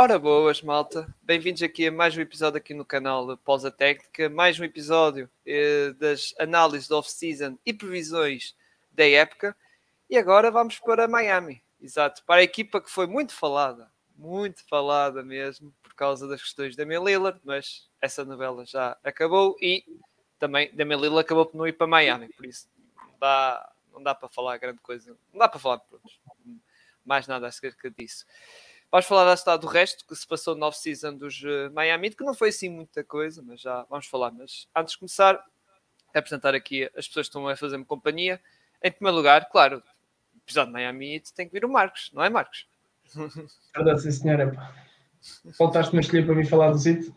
Ora boas, malta. Bem-vindos aqui a mais um episódio aqui no canal Pausa Técnica. Mais um episódio eh, das análises da off-season e previsões da época. E agora vamos para Miami. Exato, para a equipa que foi muito falada, muito falada mesmo, por causa das questões da Lillard, mas essa novela já acabou e também da Lillard acabou por não ir para Miami, por isso não dá, não dá para falar grande coisa, não dá para falar pronto, mais nada acerca disso. Vamos falar da estado do resto que se passou no off-season dos uh, Miami, que não foi assim muita coisa, mas já vamos falar. Mas antes de começar, apresentar aqui as pessoas que estão a fazer-me companhia. Em primeiro lugar, claro, episódio de Miami tem que vir o Marcos, não é, Marcos? Verdade, sim, senhora. Voltaste-me a escolher para mim falar do Zito?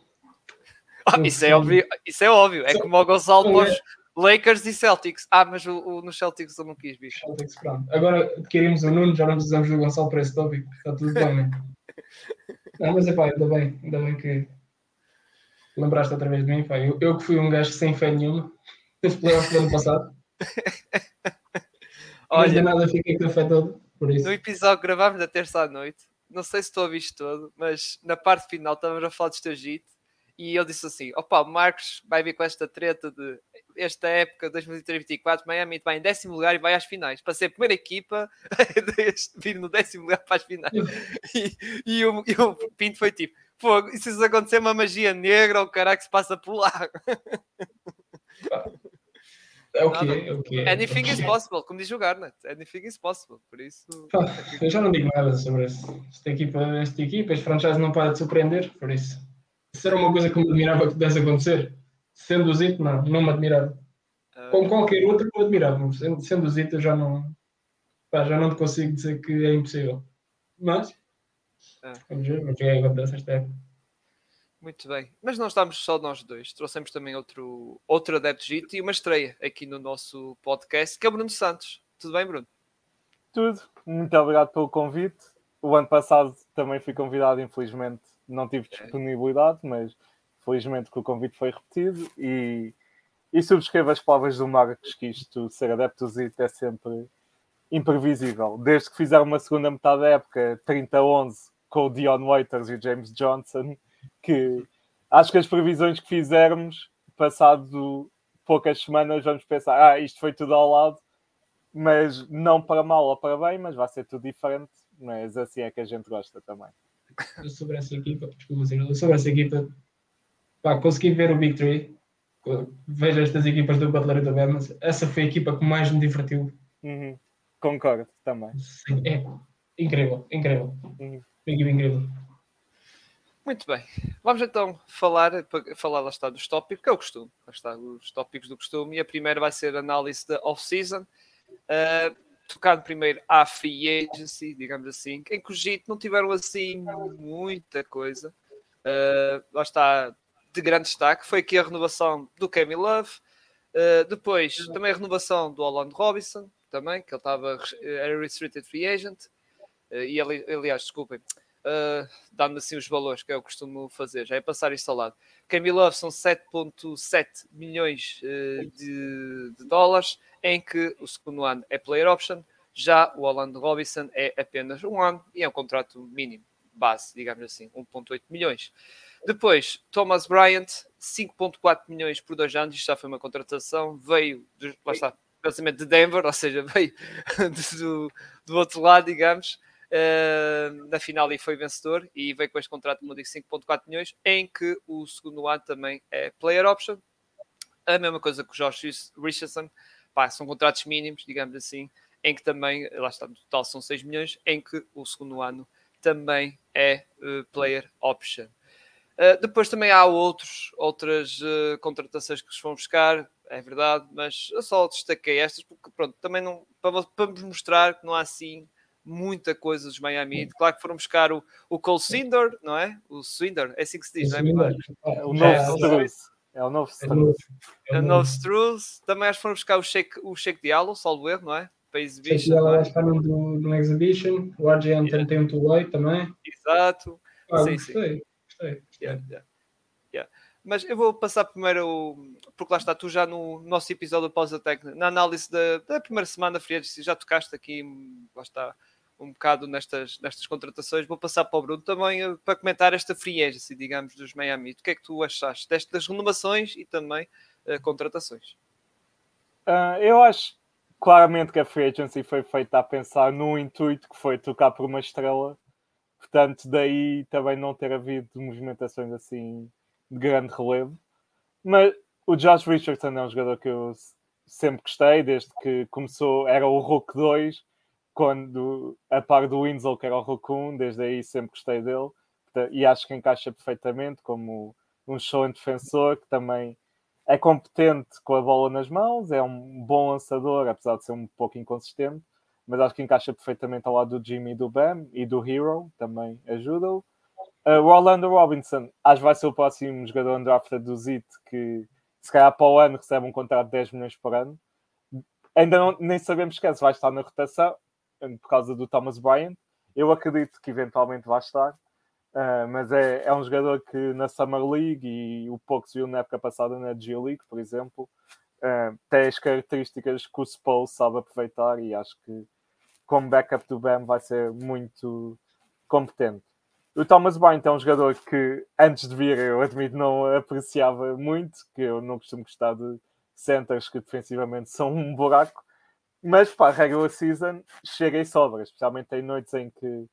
Ah, isso, é óbvio, isso é óbvio. É como o Gonçalo Lakers e Celtics. Ah, mas o, o, no Celtics eu não quis, bicho. Celtics, pronto. Agora adquirimos o Nuno, já não precisamos do Gonçalo para esse tópico. Está tudo bem, né? Não, mas é pá, ainda bem, ainda bem que lembraste outra vez de mim, pá. Eu, eu que fui um gajo sem fé nenhuma, teve playoff do ano passado. Olha, mas nada fiquei com a fé toda, por isso. No episódio que gravámos na terça à noite, não sei se estou a visto todo, mas na parte final estávamos a falar do Estagito e eu disse assim: opa, o Marcos vai vir com esta treta de esta época 2023-2024, Miami vai em décimo lugar e vai às finais, para ser a primeira equipa a vir no décimo lugar para as finais. E, e, o, e o Pinto foi tipo: fogo, e se isso acontecer uma magia negra, o caralho que se passa por lá. É o que é o que é. Anything is possible, como diz o Garnet. Anything is possible, por isso. eu já não digo nada sobre isso. Esta equipa, esta equipa, este franchise não para de surpreender, por isso. Isso era uma coisa que me admirava que pudesse acontecer. Sendo o Zito, não, não me admirava. Uh... Com qualquer outro, me admirava. Sendo, sendo o Zito, eu já não, pá, já não te consigo dizer que é impossível. Mas, uh... vamos ver, vamos ver o que acontece esta época. Muito bem. Mas não estamos só nós dois. Trouxemos também outro, outro adepto Gito e uma estreia aqui no nosso podcast, que é o Bruno Santos. Tudo bem, Bruno? Tudo. Muito obrigado pelo convite. O ano passado também fui convidado, infelizmente, não tive disponibilidade, mas felizmente que o convite foi repetido e, e subscrevo as palavras do Marcos que isto ser adepto é sempre imprevisível. Desde que fizeram uma segunda metade da época, 30-11, com o Dion Waiters e o James Johnson, que acho que as previsões que fizermos, passado poucas semanas, vamos pensar, ah, isto foi tudo ao lado, mas não para mal ou para bem, mas vai ser tudo diferente, mas assim é que a gente gosta também sobre essa equipa, desculpa, sobre essa equipa, pá, consegui ver o Big Three, vejo estas equipas do Butler e do Bama, essa foi a equipa que mais me divertiu. Uhum. Concordo também. Sim, é incrível, incrível. Uhum. Equipa incrível. Muito bem, vamos então falar, falar lá está dos tópicos, que é o costume, lá está, os tópicos do costume, e a primeira vai ser a análise da off-season. Uh, tocado primeiro à free agency, digamos assim, em que não tiveram assim muita coisa. Uh, lá está, de grande destaque, foi aqui a renovação do Kevin Love, uh, depois também a renovação do Holland Robinson, também, que ele estava, era restricted free agent, uh, e ali, aliás, desculpem, uh, dando assim os valores que eu costumo fazer, já é passar isto ao lado. Kevin Love são 7.7 milhões de, de dólares, em que o segundo ano é player option, já o Orlando Robinson é apenas um ano e é um contrato mínimo, base, digamos assim, 1,8 milhões. Depois, Thomas Bryant, 5,4 milhões por dois anos, isto já foi uma contratação, veio, de, lá está, basicamente de Denver, ou seja, veio do, do outro lado, digamos, uh, na final e foi vencedor, e veio com este contrato, como digo, 5,4 milhões, em que o segundo ano também é player option, a mesma coisa que o Josh Richardson, pá, são contratos mínimos, digamos assim, em que também, lá está, no total são 6 milhões, em que o segundo ano também é uh, player option. Uh, depois também há outros, outras uh, contratações que se vão buscar, é verdade, mas eu só destaquei estas porque, pronto, também não, para, para vos mostrar que não há assim muita coisa dos Miami Claro que foram buscar o, o Cole Cinder, não é? O Cinder, é assim que se diz, não é? é o novo é o novo Struz. É o novo Struz. Também acho que foram buscar o Shake, o Shake Diallo, salvo erro, não é? Para Exhibition. Ela vai estar no, no Exhibition. O RGM yeah. tem um two-way também. Exato. Ah, sim, gostei. Sim. gostei. Yeah, yeah. Yeah. Mas eu vou passar primeiro, porque lá está, tu já no nosso episódio Pausa Técnica, na análise da, da primeira semana, Frias, já tocaste aqui, lá está, um bocado nestas, nestas contratações. Vou passar para o Bruno também uh, para comentar esta free agency, digamos, dos Miami. O que é que tu achaste destas renovações e também uh, contratações? Uh, eu acho claramente que a free agency foi feita a pensar no intuito que foi tocar por uma estrela. Portanto, daí também não ter havido movimentações assim de grande relevo. Mas o Josh Richardson é um jogador que eu sempre gostei, desde que começou, era o Rook 2, quando a par do Winslow, que era o 1, desde aí sempre gostei dele. E acho que encaixa perfeitamente como um excelente defensor que também é competente com a bola nas mãos, é um bom lançador, apesar de ser um pouco inconsistente, mas acho que encaixa perfeitamente ao lado do Jimmy do Bam e do Hero, também ajuda-o. Uh, o Orlando Robinson, acho que vai ser o próximo jogador undrafted do ZIT que se calhar para o ano recebe um contrato de 10 milhões por ano. Ainda não, nem sabemos se vai estar na rotação por causa do Thomas Bryant. Eu acredito que eventualmente vai estar, uh, mas é, é um jogador que na Summer League e o pouco se viu na época passada na G League, por exemplo, uh, tem as características que o Spo sabe aproveitar e acho que como backup do Bam vai ser muito competente. O Thomas Bryant é um jogador que antes de vir eu admito não apreciava muito, que eu não costumo gostar de centers que defensivamente são um buraco, mas para a regular season chega e sobra, especialmente em noites em que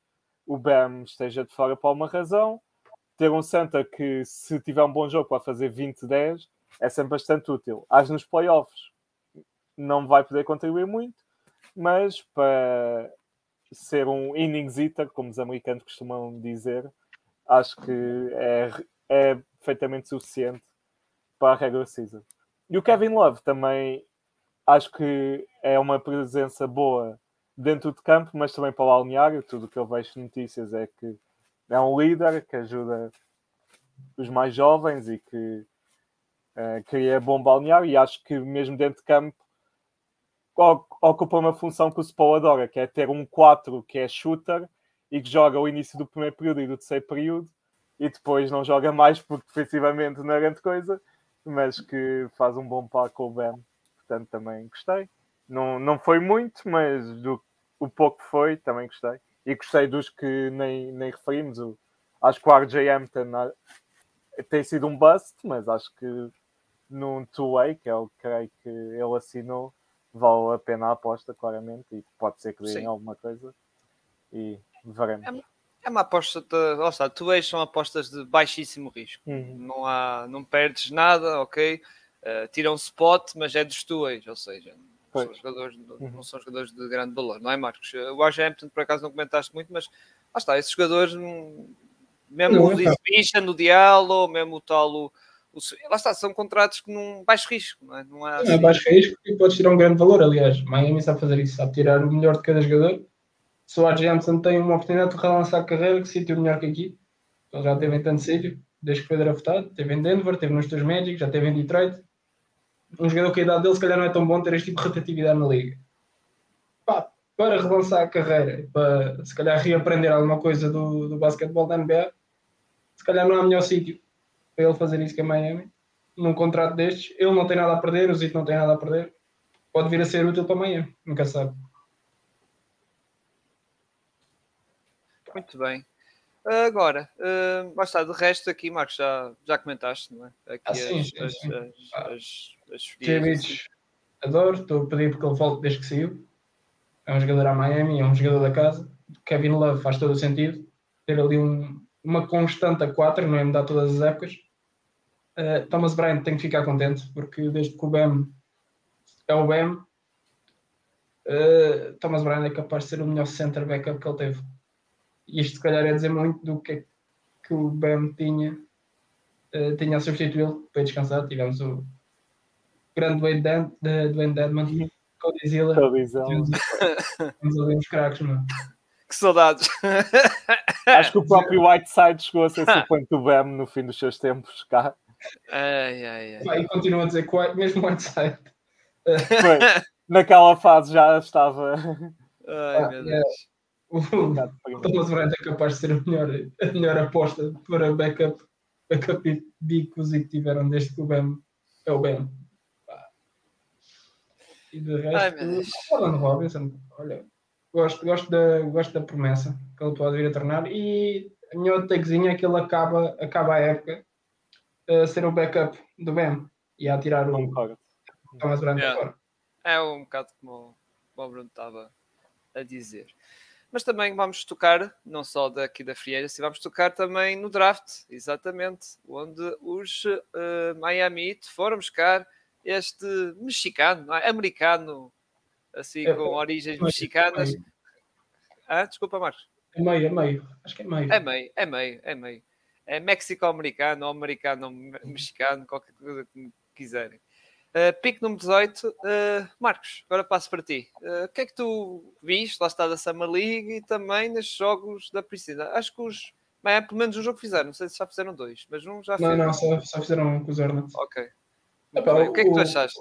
o Bam esteja de fora por uma razão. Ter um center que, se tiver um bom jogo, pode fazer 20-10 é sempre bastante útil. Acho nos playoffs não vai poder contribuir muito, mas para ser um innings eater, como os americanos costumam dizer, acho que é, é perfeitamente suficiente para a regular season. E o Kevin Love também acho que é uma presença boa dentro de campo, mas também para o balneário. Tudo o que eu vejo notícias é que é um líder que ajuda os mais jovens e que uh, cria bom balneário. E acho que mesmo dentro de campo ocupa uma função que o Spo adora, que é ter um 4 que é shooter e que joga o início do primeiro período e do terceiro período e depois não joga mais porque defensivamente não é grande coisa, mas que faz um bom par com o Ben. Portanto, também gostei. Não, não foi muito, mas do o pouco que foi, também gostei. E gostei dos que nem, nem referimos. O, acho que o RJ Hampton ah, tem sido um bust, mas acho que num two-way, que é o que creio que ele assinou, vale a pena a aposta, claramente, e pode ser que deem alguma coisa. E veremos. É, é uma aposta de. Lá está, tu são apostas de baixíssimo risco. Uhum. Não, há, não perdes nada, ok? Uh, tiram spot, mas é dos tuas, ou seja, não são, jogadores, uhum. não são jogadores de grande valor, não é, Marcos? O Washington, por acaso, não comentaste muito, mas lá está, esses jogadores, hum, mesmo não, o Exhibition, o Diallo, mesmo o tal. O, lá está, são contratos com um baixo risco, não é? Não é, assim... é baixo risco e podes tirar um grande valor. Aliás, Miami sabe fazer isso, sabe tirar o melhor de cada jogador. Se o. Jameson tem uma oportunidade de relançar a carreira, que sítio melhor que aqui. Ele já teve em tanto sítio, desde que foi draftado. Teve em Denver, teve nos teus Magic, já teve em Detroit. Um jogador que a idade dele, se calhar, não é tão bom ter este tipo de rotatividade na liga. Pá, para relançar a carreira, para se calhar reaprender alguma coisa do, do basquetebol da NBA, se calhar não há melhor sítio para ele fazer isso que é Miami, num contrato destes. Ele não tem nada a perder, o Zito não tem nada a perder. Pode vir a ser útil para Miami, nunca sabe. Muito bem. Agora, uh, de resto aqui, Marcos, já, já comentaste, não é? Aqui ah, as, sim, as, sim. As, ah, as, as, as adoro, estou a pedir porque ele volte desde que saiu. É um jogador à Miami, é um jogador da casa. Kevin Love faz todo o sentido. Ter ali um, uma constante a 4, não é mudar todas as épocas. Uh, Thomas Bryant tem que ficar contente, porque desde que o Bam é o Bam, uh, Thomas Bryant é capaz de ser o melhor center backup que ele teve. E isto, se calhar, é dizer muito do que, que o Bam tinha, uh, tinha a substituí-lo para descansar. Tivemos o grande Dwayne, Dan, de, Dwayne Dedman, Cody Zilla. Temos ali uns craques, mano. Que saudades! Acho que o próprio Whiteside chegou a ser suplente do Bam no fim dos seus tempos cá. Ai, ai, ai. e continua a dizer que mesmo Whiteside. Foi. Naquela fase já estava. Ai, ah, meu Deus. É. O Thomas Bryant é capaz de ser a melhor, a melhor aposta para backup, backup big que os tiveram desde que o Bam é o Bam. E de resto, falando Robinson, olha, Gosto, gosto, da, gosto da promessa que ele pode vir a tornar. E a minha outra takezinha é que ele acaba, acaba a época a ser o backup do Ben e a tirar o Thomas Brand yeah. fora. É um bocado como, como o Bruno estava a dizer. Mas também vamos tocar, não só daqui da Free Agency, vamos tocar também no draft, exatamente, onde os uh, Miami Heat foram buscar este mexicano, é? americano, assim, é, com origens é, mexicanas. É ah, desculpa, Marcos. É meio, é meio. Acho que é meio. É meio, é meio, é meio. É México-americano ou americano-mexicano, qualquer coisa que quiserem. Uh, pique número 18, uh, eh, Marcos, agora passo para ti. Uh, o que é que tu viste? Lá está da Summer League e também nestes jogos da Priscila. Acho que os. Bem, é pelo menos um jogo que fizeram, não sei se já fizeram dois, mas um já Não, não, só, só fizeram um com os Hornets. Ok. Epá, o, o, que é que tu achaste?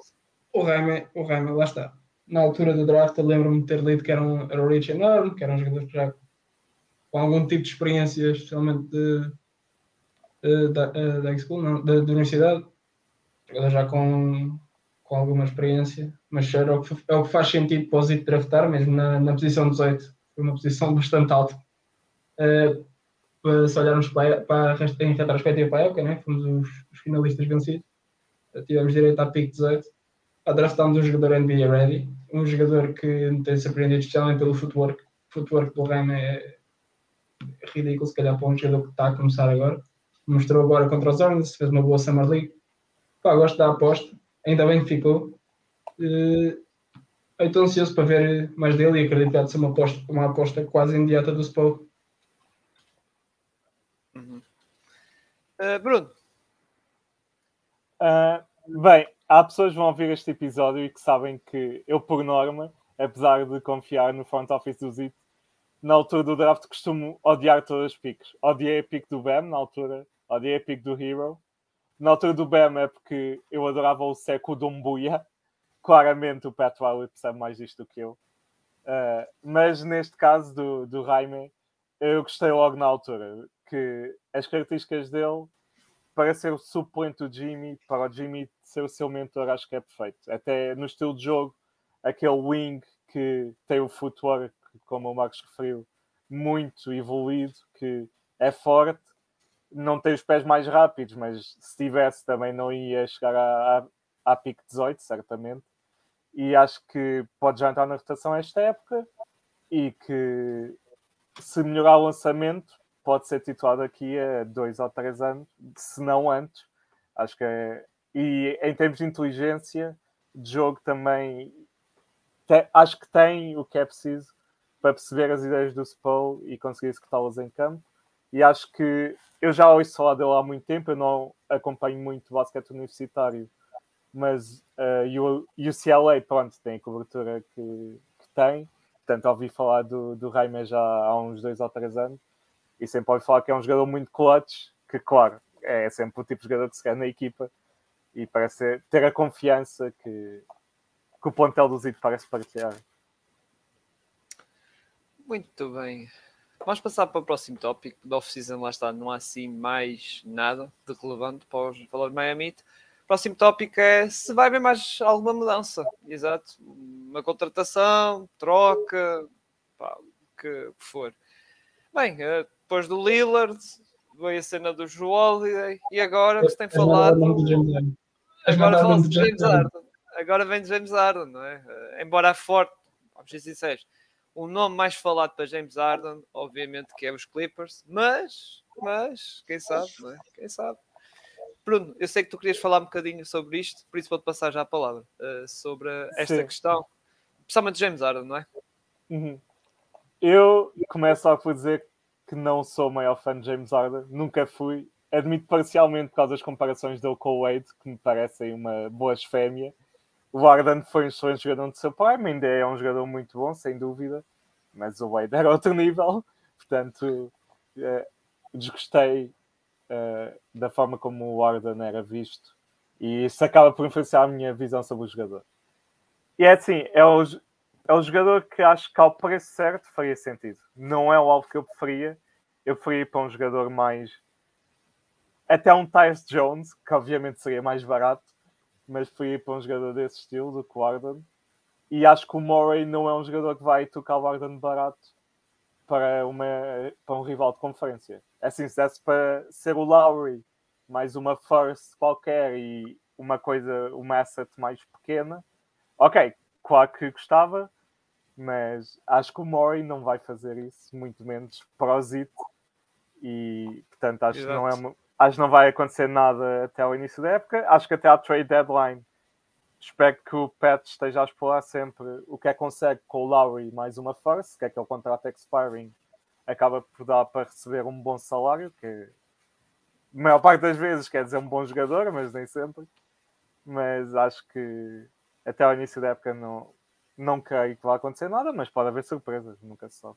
O Raime, o Raime, lá está. Na altura do draft, eu lembro-me de ter lido que era, um, era Rich enorme, que era um jogador que já com algum tipo de experiência, especialmente de, da, da não, da, da universidade, já com, com alguma experiência, mas é o, que, é o que faz sentido para o Zito draftar, mesmo na, na posição 18, foi uma posição bastante alta. Uh, se olharmos para, para, em retrospectiva para a época, né? fomos os, os finalistas vencidos, uh, tivemos direito à pick 18, a draftámos um jogador NBA ready, um jogador que me tem surpreendido especialmente pelo footwork. O footwork do Ram é ridículo, se calhar para um jogador que está a começar agora. Mostrou agora contra os Hornets, fez uma boa Summer League. Pá, gosto da aposta, ainda bem que ficou. Uh, estou ansioso para ver mais dele e acredito que há de ser uma aposta, uma aposta quase imediata do Spo. Uhum. Uh, Bruno. Uh, bem, há pessoas que vão ouvir este episódio e que sabem que eu, por norma, apesar de confiar no front office do Zito, na altura do draft costumo odiar todas as picks. Odiei a pick do Bam na altura, odiei a pick do Hero. Na altura do Bam é porque eu adorava o Seco Dombuya. Claramente o Pat Riley percebe mais disto do que eu. Uh, mas neste caso do, do Jaime, eu gostei logo na altura que as características dele para ser o suplente do Jimmy, para o Jimmy ser o seu mentor, acho que é perfeito. Até no estilo de jogo, aquele wing que tem o footwork como o Marcos referiu, muito evoluído, que é forte, não tem os pés mais rápidos, mas se tivesse também não ia chegar à, à, à pique 18, certamente. E acho que pode já entrar na rotação esta época e que se melhorar o lançamento, pode ser titulado aqui a dois ou três anos, se não antes. Acho que é... E em termos de inteligência de jogo também, te... acho que tem o que é preciso para perceber as ideias do Spo e conseguir executá-las em campo. E acho que eu já ouço falar dele há muito tempo, eu não acompanho muito o basquete universitário, mas uh, o UCLA, pronto, tem a cobertura que, que tem. Portanto, ouvi falar do, do Raime já há uns dois ou três anos e sempre ouvi falar que é um jogador muito clutch, que, claro, é sempre o tipo de jogador que se quer na equipa e parece ter a confiança que, que o plantel do Zito parece partilhar. Muito bem. Vamos passar para o próximo tópico. Da off-season, lá está, não há assim mais nada de relevante para os valores Miami. Próximo tópico é se vai haver mais alguma mudança. Exato. Uma contratação, troca, pá, o que for. Bem, eh, depois do Lillard, veio a cena do Joel e agora que se tem falado. Agora falamos de James Harden. Agora vem de James Harden, não é? Eh, embora forte, vamos ser sinceros, o nome mais falado para James Harden, obviamente, que é os Clippers, mas, mas, quem sabe, não é? Quem sabe. Bruno, eu sei que tu querias falar um bocadinho sobre isto, por isso vou-te passar já a palavra uh, sobre esta Sim. questão, principalmente James Harden, não é? Uhum. Eu começo só por dizer que não sou o maior fã de James Harden, nunca fui. Admito parcialmente por causa das comparações dele com o Wade, que me parecem uma boa esfémia o Arden foi um excelente jogador do seu prime, ainda é um jogador muito bom, sem dúvida, mas o Wade era outro nível, portanto, uh, desgostei uh, da forma como o Arden era visto e isso acaba por influenciar a minha visão sobre o jogador. E é assim, é o, é o jogador que acho que ao preço certo faria sentido. Não é o alvo que eu preferia, eu preferia ir para um jogador mais. Até um Tyus Jones, que obviamente seria mais barato, mas fui para um jogador desse estilo, do Quarden. E acho que o Murray não é um jogador que vai tocar o Harden barato para, uma, para um rival de conferência. É assim, se desse para ser o Lowry, mais uma first qualquer e uma coisa, uma asset mais pequena, ok, claro que gostava, mas acho que o Murray não vai fazer isso, muito menos para o Zito. E portanto acho Exato. que não é acho que não vai acontecer nada até o início da época. Acho que até à trade deadline espero que o Pat esteja a explorar sempre o que é que consegue com o Lowry mais uma first, que é aquele contrato expiring acaba por dar para receber um bom salário, que a maior parte das vezes quer dizer um bom jogador, mas nem sempre. Mas acho que até ao início da época não, não creio que vai acontecer nada, mas pode haver surpresas, nunca se sabe.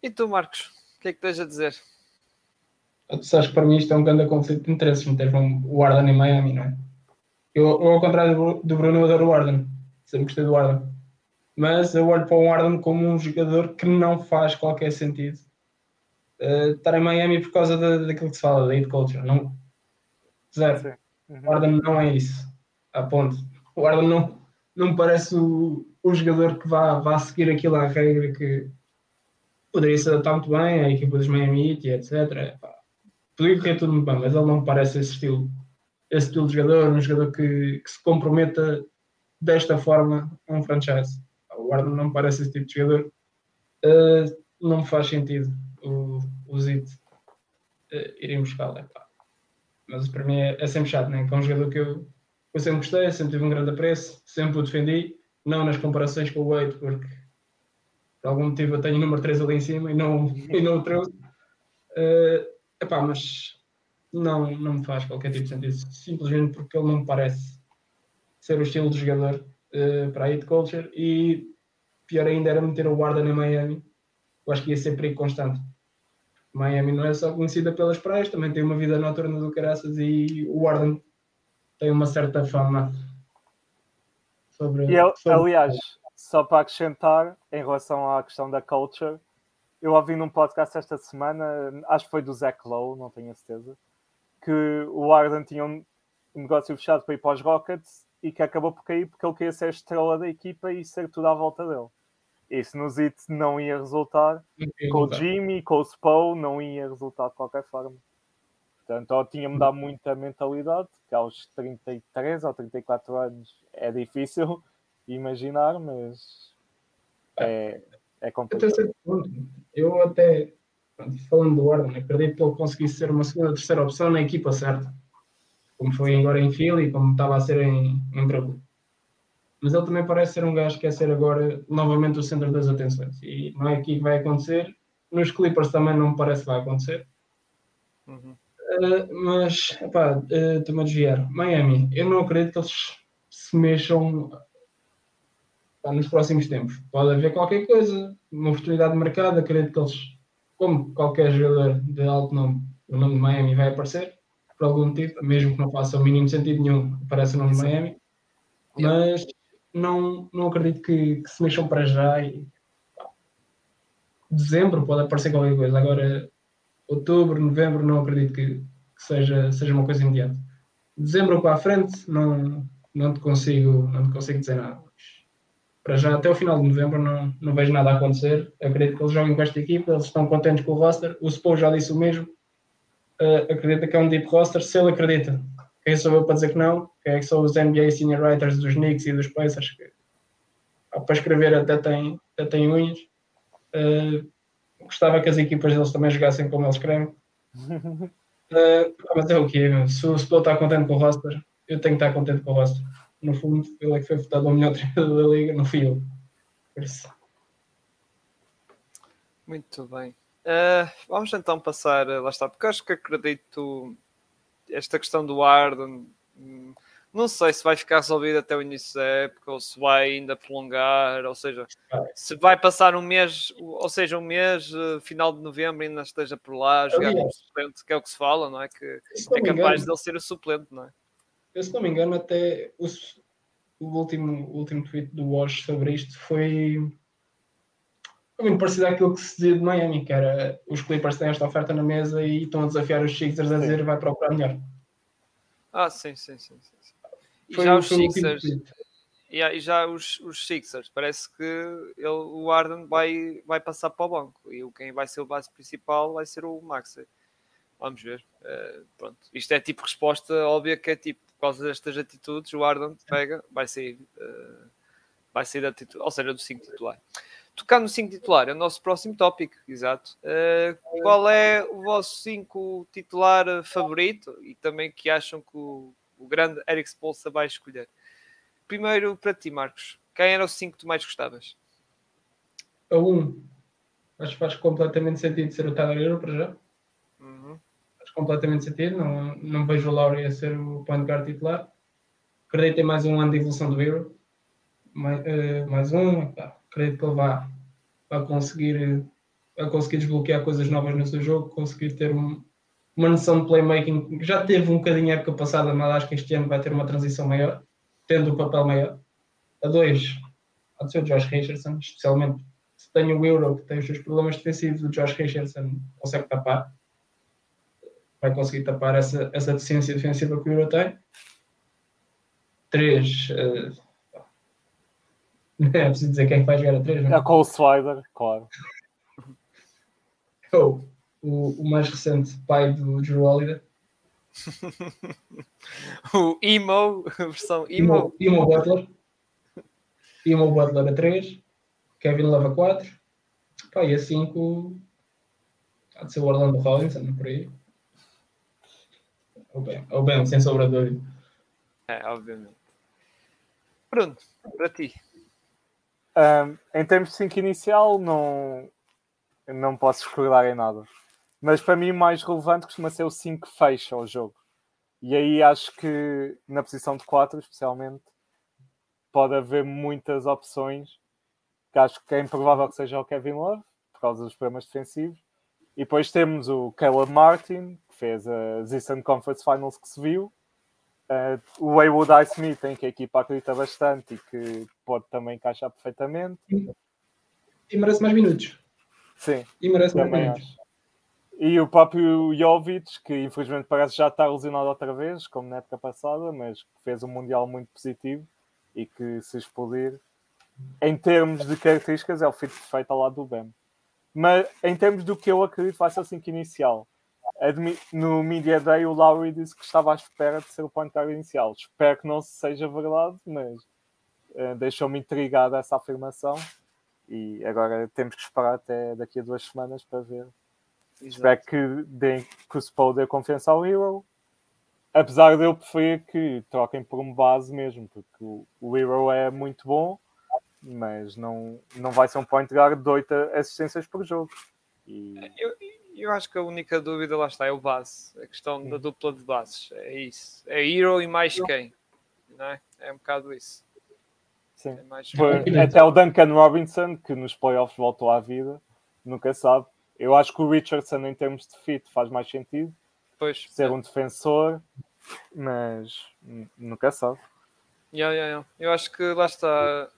E tu, Marcos, o que é que tens a dizer? Tu sabes que para mim isto é um grande conflito de interesses, meter o Arden em Miami, não é? Eu, eu, ao contrário do Bruno, eu adoro o Arden. Sempre gostei do Arden. Mas eu olho para o Arden como um jogador que não faz qualquer sentido uh, estar em Miami por causa da, daquilo que se fala, da hate culture. Não, zero. Uhum. O Arden não é isso. A ponto. O Arden não, não me parece o, o jogador que vá, vá seguir aquilo à regra que poderia se adaptar muito bem à equipa dos Miami Heat, etc. Poderia correr tudo muito bem, mas ele não me parece esse estilo esse estilo de jogador, um jogador que, que se comprometa desta forma a um franchise. O Warden não me parece esse tipo de jogador. Uh, não me faz sentido o, o Zit uh, irem buscá-lo. Mas para mim é, é, sempre chato, né? que é um jogador que eu, eu sempre gostei, sempre tive um grande apreço, sempre o defendi, não nas comparações com o Wade, porque por algum motivo eu tenho o número 3 ali em cima e não, e não o trouxe. Uh, epá, mas não, não me faz qualquer tipo de sentido, simplesmente porque ele não me parece ser o estilo de jogador uh, para a hit culture e pior ainda era meter o guarda em Miami. Eu acho que ia ser perigo constante. Miami não é só conhecida pelas praias, também tem uma vida noturna do caraças e o Warden tem uma certa fama sobre. E eu, sobre... aliás, só para acrescentar em relação à questão da culture, eu ouvi num podcast esta semana, acho que foi do Zach Lowe, não tenho a certeza, que o Arden tinha um negócio fechado para ir para os Rockets e que acabou por cair porque ele queria ser a estrela da equipa e ser tudo à volta dele. Isso no Zit não ia resultar. Com o Jimmy, com o Spo, não ia resultar de qualquer forma. Portanto, tinha mudado muito a mentalidade, que aos 33 ou 34 anos é difícil imaginar, mas é, é complicado. Eu até falando do Warden, acredito que ele conseguisse ser uma segunda, terceira opção na equipa certa, como foi agora em Philly e como estava a ser em, em Brooklyn. Mas ele também parece ser um gajo que quer ser agora novamente o centro das atenções. E não é aqui que vai acontecer. Nos Clippers também não me parece que vai acontecer. Uhum. Uh, mas, pá, uh, estou-me a desviar. Miami, eu não acredito que eles se mexam nos próximos tempos. Pode haver qualquer coisa, uma oportunidade de mercado. Acredito que eles como qualquer jogador de alto nome, o nome de Miami vai aparecer, por algum motivo, mesmo que não faça o mínimo sentido nenhum, aparece o nome de Miami, mas não, não acredito que, que se mexam para já e dezembro pode aparecer qualquer coisa, agora outubro, novembro não acredito que, que seja, seja uma coisa imediata. Dezembro para a frente não, não te consigo não te consigo dizer nada para já até o final de novembro não, não vejo nada a acontecer. Acredito que eles joguem com esta equipa, eles estão contentes com o roster. O Spo já disse o mesmo. Uh, acredita que é um deep roster, se ele acredita. Quem sou eu para dizer que não? Quem é que são os NBA senior writers dos Knicks e dos Pacers? Que, para escrever até tem, até tem unhas. Uh, gostava que as equipas deles também jogassem como eles escrevem. Uh, mas é o que Se o Spo está contente com o roster, eu tenho que estar contente com o roster no fundo, ele é que foi votado o melhor treinador da liga, não fui eu. Por isso. Muito bem. Uh, vamos então passar, eh, lá está, porque acho que acredito esta questão do Arden, hum, não sei se vai ficar resolvida até o início da época ou se vai ainda prolongar, ou seja, se vai passar um mês, ou seja, um mês, uh, final de novembro, ainda esteja por lá, jogar como suplente, que é o que se fala, não é? Que é capaz de ele ser o suplente, não é? Eu se não me engano, até o, o último, o último tweet do Wash sobre isto foi, foi muito parecido àquilo que se dizia de Miami, que era os Clippers têm esta oferta na mesa e estão a desafiar os Sixers a dizer vai procurar melhor. Ah, sim, sim, sim. sim. E foi, já os Sixers. Yeah, e já os, os Sixers, parece que ele, o Arden vai, vai passar para o banco e o quem vai ser o base principal vai ser o Maxey. Vamos ver. Uh, pronto. Isto é tipo resposta óbvia que é tipo, por causa destas atitudes, o Arden pega, vai sair, uh, vai sair da atitude, ou seja, do 5 titular. Tocar no 5 titular é o nosso próximo tópico, exato. Uh, qual é o vosso 5 titular favorito e também que acham que o, o grande Eric Spolsa vai escolher? primeiro para ti, Marcos. Quem era o 5 que tu mais gostavas? A 1. Um. Acho que faz completamente sentido ser o Euro para já. Completamente sentido. Não, não vejo o Laurie a ser o point guard titular. Acredito em mais um ano de evolução do Euro. Mais, uh, mais um. Pá, acredito que ele vai, vai conseguir vai conseguir desbloquear coisas novas no seu jogo, conseguir ter um, uma noção de playmaking. Já teve um bocadinho a época passada, mas acho que este ano vai ter uma transição maior tendo o papel maior. A dois, pode ser o Josh Richardson, especialmente se tem o Euro, que tem os seus problemas defensivos, o Josh Richardson consegue tapar. Vai conseguir tapar essa, essa deficiência defensiva que o Euro tem. Três, uh, é preciso dizer quem é vai jogar a três. Não? É a Cole Slider, claro. oh, o, o mais recente pai do Drew Holiday. o Emo, versão Emo. Emo, Butler. Emo Butler a 3. Kevin Love a 4. Pá, e a 5 há de ser o Orlando Robinson, por aí. Ou bem, ou bem sem sobra dúvida. É, obviamente. Pronto, para ti. Um, em termos de 5 inicial, não, não posso discordar em nada. Mas para mim, o mais relevante costuma ser o 5 que fecha o jogo. E aí acho que na posição de 4, especialmente, pode haver muitas opções. Que acho que é improvável que seja o Kevin Love, por causa dos problemas defensivos. E depois temos o Caleb Martin, fez as Eastern Conference Finals que se viu. Uh, o Waywood I. Smith, em que a equipa acredita bastante e que pode também encaixar perfeitamente. E merece mais minutos. Sim, e merece mais minutos. Acho. E o próprio Jovic, que infelizmente parece já estar lesionado outra vez, como na época passada, mas fez um Mundial muito positivo e que se explodir, em termos de características, é o fit perfeito ao lado do Ben. Mas em termos do que eu acredito vai ser assim que inicial. No Media Day o Lowry disse que estava à espera de ser o point guard inicial. Espero que não seja verdade, mas uh, deixou-me intrigado essa afirmação. E agora temos que esperar até daqui a duas semanas para ver Espero que, deem, que o Spo dê confiança ao Hero. Apesar de eu preferir que troquem por um base mesmo, porque o, o Hero é muito bom, mas não, não vai ser um point guard de 8 assistências por jogo. E... Eu, eu acho que a única dúvida lá está é o base, a questão da dupla de bases. É isso. É Hero e mais quem? Não é? é um bocado isso. Sim. É mais... Até o Duncan Robinson, que nos playoffs voltou à vida, nunca sabe. Eu acho que o Richardson, em termos de fit, faz mais sentido. Pois. Ser é. um defensor, mas nunca sabe. Yeah, yeah, yeah. Eu acho que lá está.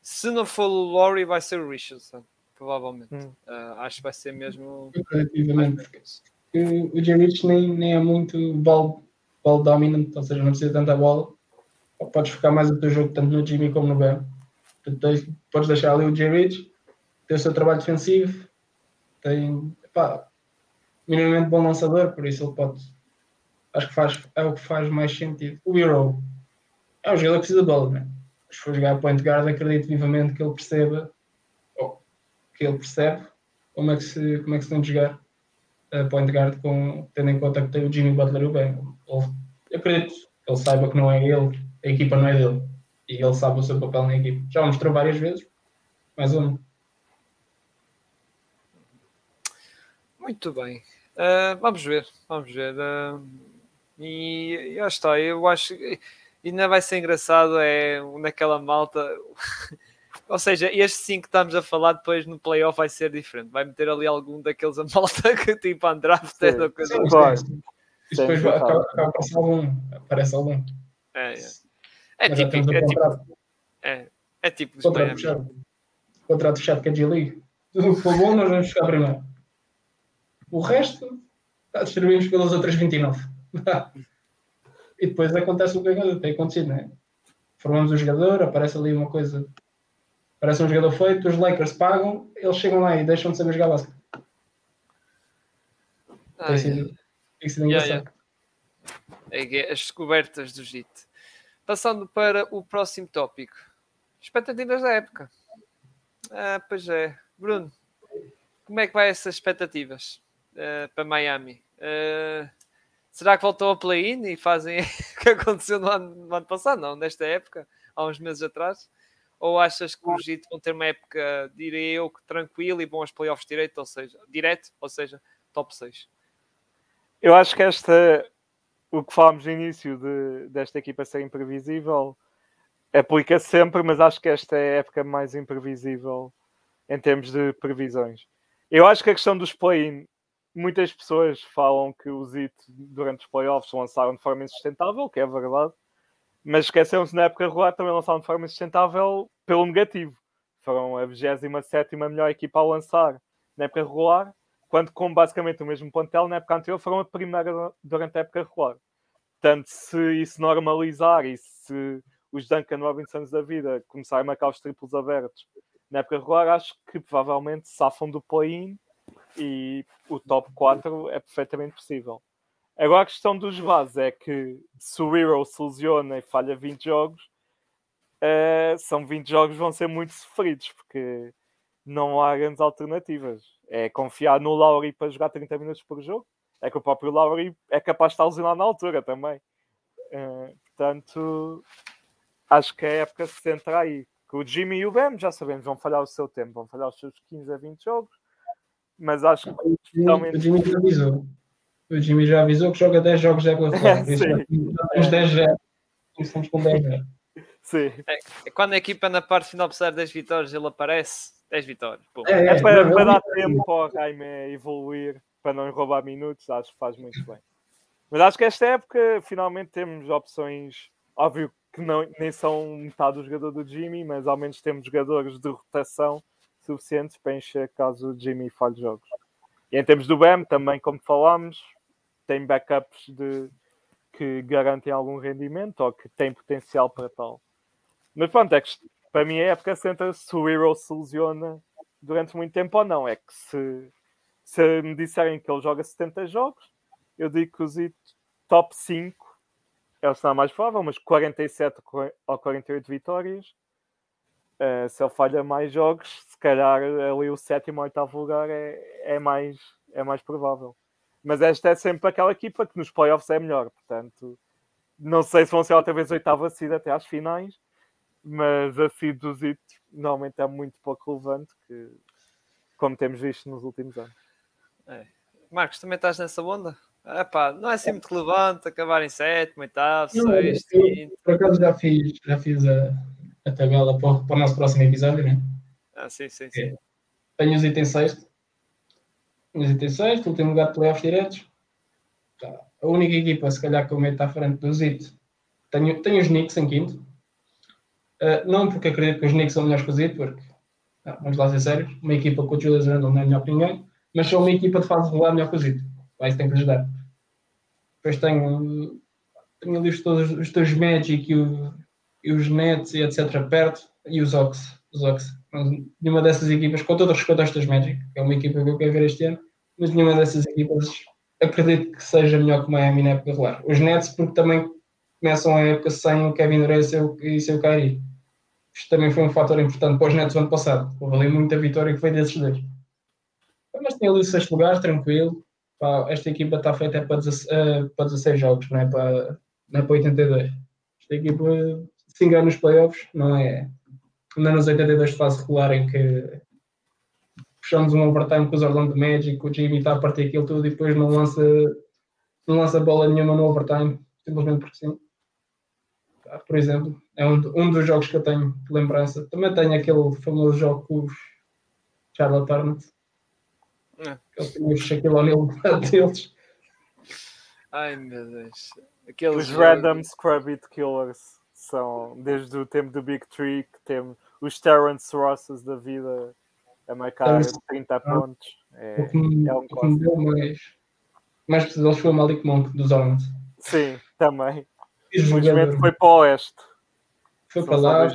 Se não for o Laurie, vai ser o Richardson, provavelmente. Hum. Uh, acho que vai ser mesmo. O, o J. Rich nem, nem é muito ball, ball dominant, ou seja, não precisa tanta bola. Podes focar mais o teu jogo tanto no Jimmy como no Ben. Podes deixar ali o J. Rich, ter o seu trabalho defensivo, tem pá, minimamente bom lançador, por isso ele pode. Acho que faz, é o que faz mais sentido. O Hero é um jogador que precisa de bola, né? Se for jogar point guard, acredito vivamente que ele perceba, que ele percebe como é que se, como é que se tem de jogar uh, point guard, com, tendo em conta que tem o Jimmy Butler e o Ben. Eu acredito que ele saiba que não é ele, a equipa não é dele, e ele sabe o seu papel na equipa. Já o mostrou várias vezes, mais uma. Muito bem. Uh, vamos ver, vamos ver. Uh, e já está, eu acho que ainda vai ser engraçado é naquela malta. Ou seja, este sim que estamos a falar depois no playoff vai ser diferente. Vai meter ali algum daqueles a malta que tipo Andrade é ou coisa assim. Depois acaba, acaba passar algum, aparece algum. É, é. é típico, é tipo. É, é tipo. Contrato fechado. Contrato fechado com a G-League. Se for bom, nós vamos ficar primeiro. O resto tá, distribuímos pelas outras 29. e depois acontece o que tem acontecido, não é? formamos o jogador, aparece ali uma coisa, aparece um jogador feito, os Lakers pagam, eles chegam lá e deixam de saber jogar basquete. Tem sido, tem sido Yeah, engraçado. É As descobertas do JIT. Passando para o próximo tópico. Expectativas da época. Ah, pois é. Bruno, como é que vai essas expectativas ah, para Miami? Ah, será que voltou ao play-in e fazem o que aconteceu no ano, no ano passado? Não, nesta época, há uns meses atrás? Ou achas que os JIT vão ter uma época, direi eu, tranquila e vão aos playoffs direto, ou seja, direto, ou seja, top 6? Eu acho que esta, o que falámos no início de, desta equipa ser imprevisível, aplica sempre, mas acho que esta é a época mais imprevisível em termos de previsões. Eu acho que a questão dos play-in, muitas pessoas falam que os IT durante os playoffs lançaram de forma insustentável, que é verdade, mas esqueceram-se na época regular também lançaram de forma insustentável pelo negativo. Foram a 27 melhor equipa a lançar na época regular, quando com basicamente o mesmo plantel na época anterior foram a primeira durante a época regular. Portanto, se isso normalizar e se os Duncan Robinsons da vida começarem a marcar os triplos abertos na época regular, acho que provavelmente safam do play-in e o top 4 é perfeitamente possível. Agora a questão dos bases é que se o Hero se lesiona e falha 20 jogos, uh, são 20 jogos que vão ser muito sofridos, porque não há grandes alternativas. É confiar no Lowry para jogar 30 minutos por jogo. É que o próprio Lowry é capaz de estar lesionado na altura também. Uh, portanto, acho que a época se centra aí. Que o Jimmy e o Bam, já sabemos, vão falhar o seu tempo, vão falhar os seus 15 a 20 jogos. Mas acho que. O Jimmy, o Jimmy. O Jimmy já avisou que joga 10 jogos de época fora. Temos 10 já. Estamos com 10 já. Sim. É, é quando a equipa na parte final precisar de 10 vitórias, ele aparece 10 vitórias. Pô. É, É para, não, para não, dar tempo para o Jaime evoluir, para não roubar minutos, acho que faz muito bem. Mas acho que esta época finalmente temos opções, óbvio que não, nem são metade do jogador do Jimmy, mas ao menos temos jogadores de rotação suficientes para encher caso o Jimmy falhe jogos. E em termos do BAM, também como falámos, tem backups de, que garantem algum rendimento ou que têm potencial para tal. Mas pronto, é que para mim a época centra-se se o Hero se lesiona durante muito tempo ou não. É que se, se me disserem que ele joga 70 jogos, eu digo que os top 5 é o cenário mais provável, mas 47 ou 48 vitórias. Uh, se ele falha mais jogos, se calhar ali o sétimo ou oitavo lugar é, é, mais, é mais provável. Mas esta é sempre aquela equipa que nos playoffs é melhor, portanto, não sei se vão ser outra vez oitava seed até às finais, mas a seed dos IT normalmente é muito pouco relevante, que, como temos visto nos últimos anos. É. Marcos, também estás nessa onda? Ah, pá, não é assim muito relevante acabar em sétimo, oitavo, sexto, eu, quinto. por acaso já fiz, já fiz a, a tabela para o, para o nosso próximo episódio, né? Ah, sim, sim, sim. Tenho os itens sexto. Tenho os itens sexto, último lugar de playoffs diretos. Tá. A única equipa, se calhar, que eu meto à frente dos IT, tenho, tenho os Knicks em quinto. Uh, não porque acredito que os Knicks são melhores que os IT, porque, ah, vamos lá ser sérios, uma equipa com o Julius Randle não é melhor que ninguém, mas são uma equipa de fase regular melhor que os IT. Vai, isso tem que lhes dar. Depois tenho, tenho ali os, todos, os teus Magic e, o, e os Nets e etc. perto, e os Ox. Os Ox. Nenhuma dessas equipas, com todo o respeito aos teus Magic, que é uma equipa que eu quero ver este ano, mas nenhuma dessas equipas acredito que seja melhor que o Miami na época regular. Os Nets, porque também começam a época sem o Kevin Durant e seu, Kyrie. Isto também foi um fator importante para os Nets no ano passado. Houve ali muita vitória que foi desses dois. Mas tem ali o sexto lugar, tranquilo. Esta equipa está feita para, 16, uh, para 16 jogos, não é para, não é para 82. Esta equipa, se engana nos playoffs, não é. É nos 82 de fase regular em que puxamos um overtime com os Orlando Magic, o Jimmy está a partir aquilo tudo e depois não lança, não lança bola nenhuma no overtime, simplesmente porque sim. Por exemplo, é um, um dos jogos que eu tenho de lembrança. Também tenho aquele famoso jogo com os Charlotte Hornets. É. Eles tinham o Shaquille O'Neal deles. Ai meu Deus. Aqueles Os random Scrub It Killers são desde o tempo do Big Tree que temos os Terrence Rosses da vida a marcar Terrence- 30 pontos. É, O que me, é um o que me deu mais, mais foi o Malik Monk dos Hornets. Sim, também. Infelizmente foi para o Oeste. Foi para lá,